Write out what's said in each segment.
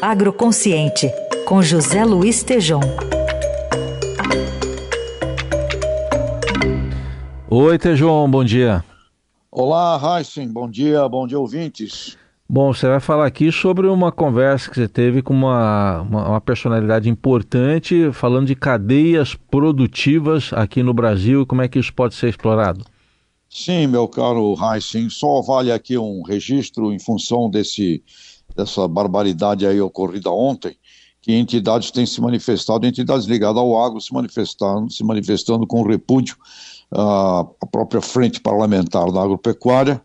Agroconsciente, com José Luiz Tejom. Oi, Tejom, bom dia. Olá, Heisen, bom dia, bom dia, ouvintes. Bom, você vai falar aqui sobre uma conversa que você teve com uma, uma, uma, personalidade importante, falando de cadeias produtivas aqui no Brasil e como é que isso pode ser explorado. Sim, meu caro Heisen, só vale aqui um registro em função desse, dessa barbaridade aí ocorrida ontem, que entidades têm se manifestado, entidades ligadas ao agro se manifestando, se manifestando com repúdio à, própria frente parlamentar da agropecuária,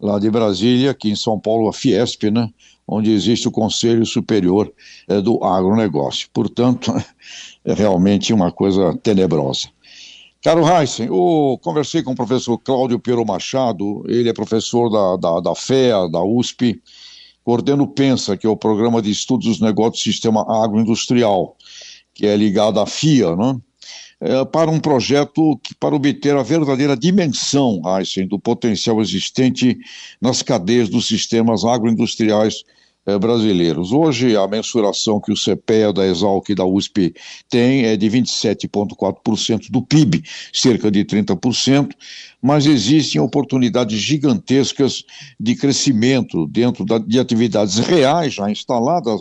lá de Brasília, aqui em São Paulo, a Fiesp, né, onde existe o Conselho Superior é, do Agronegócio. Portanto, é realmente uma coisa tenebrosa. Caro Heisen, eu conversei com o professor Cláudio Piero Machado, ele é professor da, da, da FEA, da USP, coordena o PENSA, que é o Programa de Estudos dos Negócios do Sistema Agroindustrial, que é ligado à FIA, né? É, para um projeto que, para obter a verdadeira dimensão, Heisen, do potencial existente nas cadeias dos sistemas agroindustriais brasileiros. Hoje, a mensuração que o CPEA da Exalc e da USP tem é de 27,4% do PIB, cerca de 30%, mas existem oportunidades gigantescas de crescimento dentro da, de atividades reais já instaladas,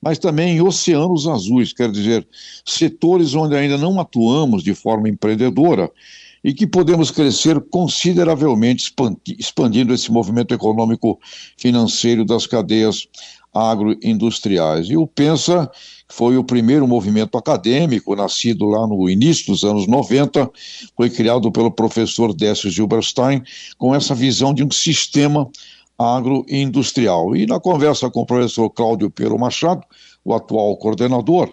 mas também em oceanos azuis, quer dizer, setores onde ainda não atuamos de forma empreendedora e que podemos crescer consideravelmente expandindo esse movimento econômico financeiro das cadeias agroindustriais. E o Pensa foi o primeiro movimento acadêmico, nascido lá no início dos anos 90, foi criado pelo professor Décio Gilberstein, com essa visão de um sistema agroindustrial. E na conversa com o professor Cláudio Pero Machado, o atual coordenador,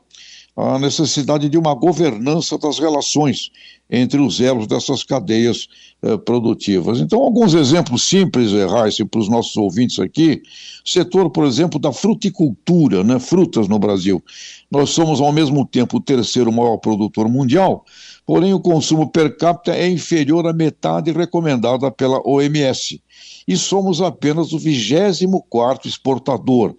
a necessidade de uma governança das relações entre os elos dessas cadeias eh, produtivas. Então, alguns exemplos simples, eh, Raíssa, para os nossos ouvintes aqui. Setor, por exemplo, da fruticultura, né, frutas no Brasil. Nós somos, ao mesmo tempo, o terceiro maior produtor mundial, porém o consumo per capita é inferior à metade recomendada pela OMS. E somos apenas o 24 exportador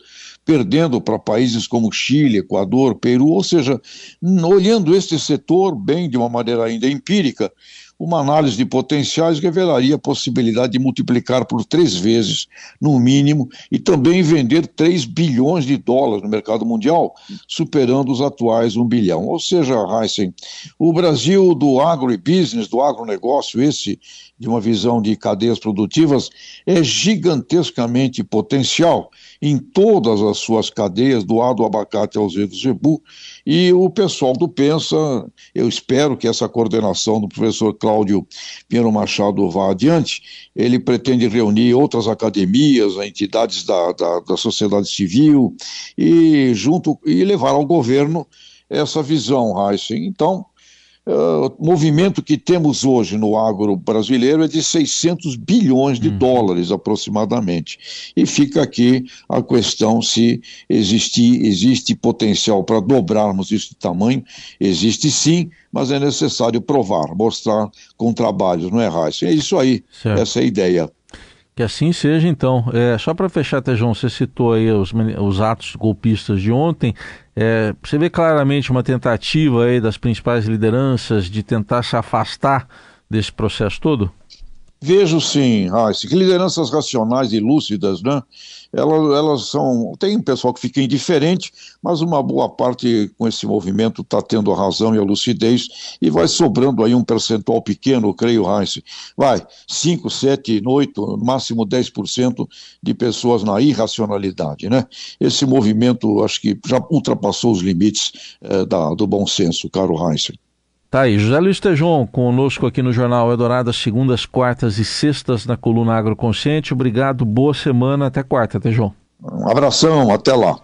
perdendo para países como Chile, Equador, Peru, ou seja, olhando este setor bem de uma maneira ainda empírica, uma análise de potenciais revelaria a possibilidade de multiplicar por três vezes, no mínimo, e também vender 3 bilhões de dólares no mercado mundial, superando os atuais 1 bilhão. Ou seja, Heisen, o Brasil do agribusiness, do agronegócio, esse de uma visão de cadeias produtivas, é gigantescamente potencial em todas as suas cadeias, do A do abacate ao Z do zebu, e o pessoal do Pensa, eu espero que essa coordenação do professor Cláudio Pinheiro Machado vá adiante, ele pretende reunir outras academias, entidades da, da, da sociedade civil, e junto e levar ao governo essa visão, Heisen. Então, Uh, o movimento que temos hoje no agro brasileiro é de 600 bilhões de hum. dólares aproximadamente. E fica aqui a questão se existe, existe potencial para dobrarmos esse tamanho. Existe sim, mas é necessário provar, mostrar com trabalhos, não é, Raíssa? É isso aí, certo. essa é a ideia. Que assim seja, então. É, só para fechar, Tejão, você citou aí os, os atos golpistas de ontem. É, você vê claramente uma tentativa aí das principais lideranças de tentar se afastar desse processo todo? Vejo sim, Raíssa, que lideranças racionais e lúcidas, né? Elas, elas são. Tem pessoal que fica indiferente, mas uma boa parte com esse movimento está tendo a razão e a lucidez e vai sobrando aí um percentual pequeno, creio, Heinz. Vai, 5, 7, 8, no máximo 10% de pessoas na irracionalidade, né? Esse movimento acho que já ultrapassou os limites eh, da, do bom senso, caro Heinz. Tá aí, José Luiz Tejon conosco aqui no Jornal Eldorado, segundas, quartas e sextas na coluna Agroconsciente. Obrigado, boa semana, até quarta, Tejon. Um abração, até lá.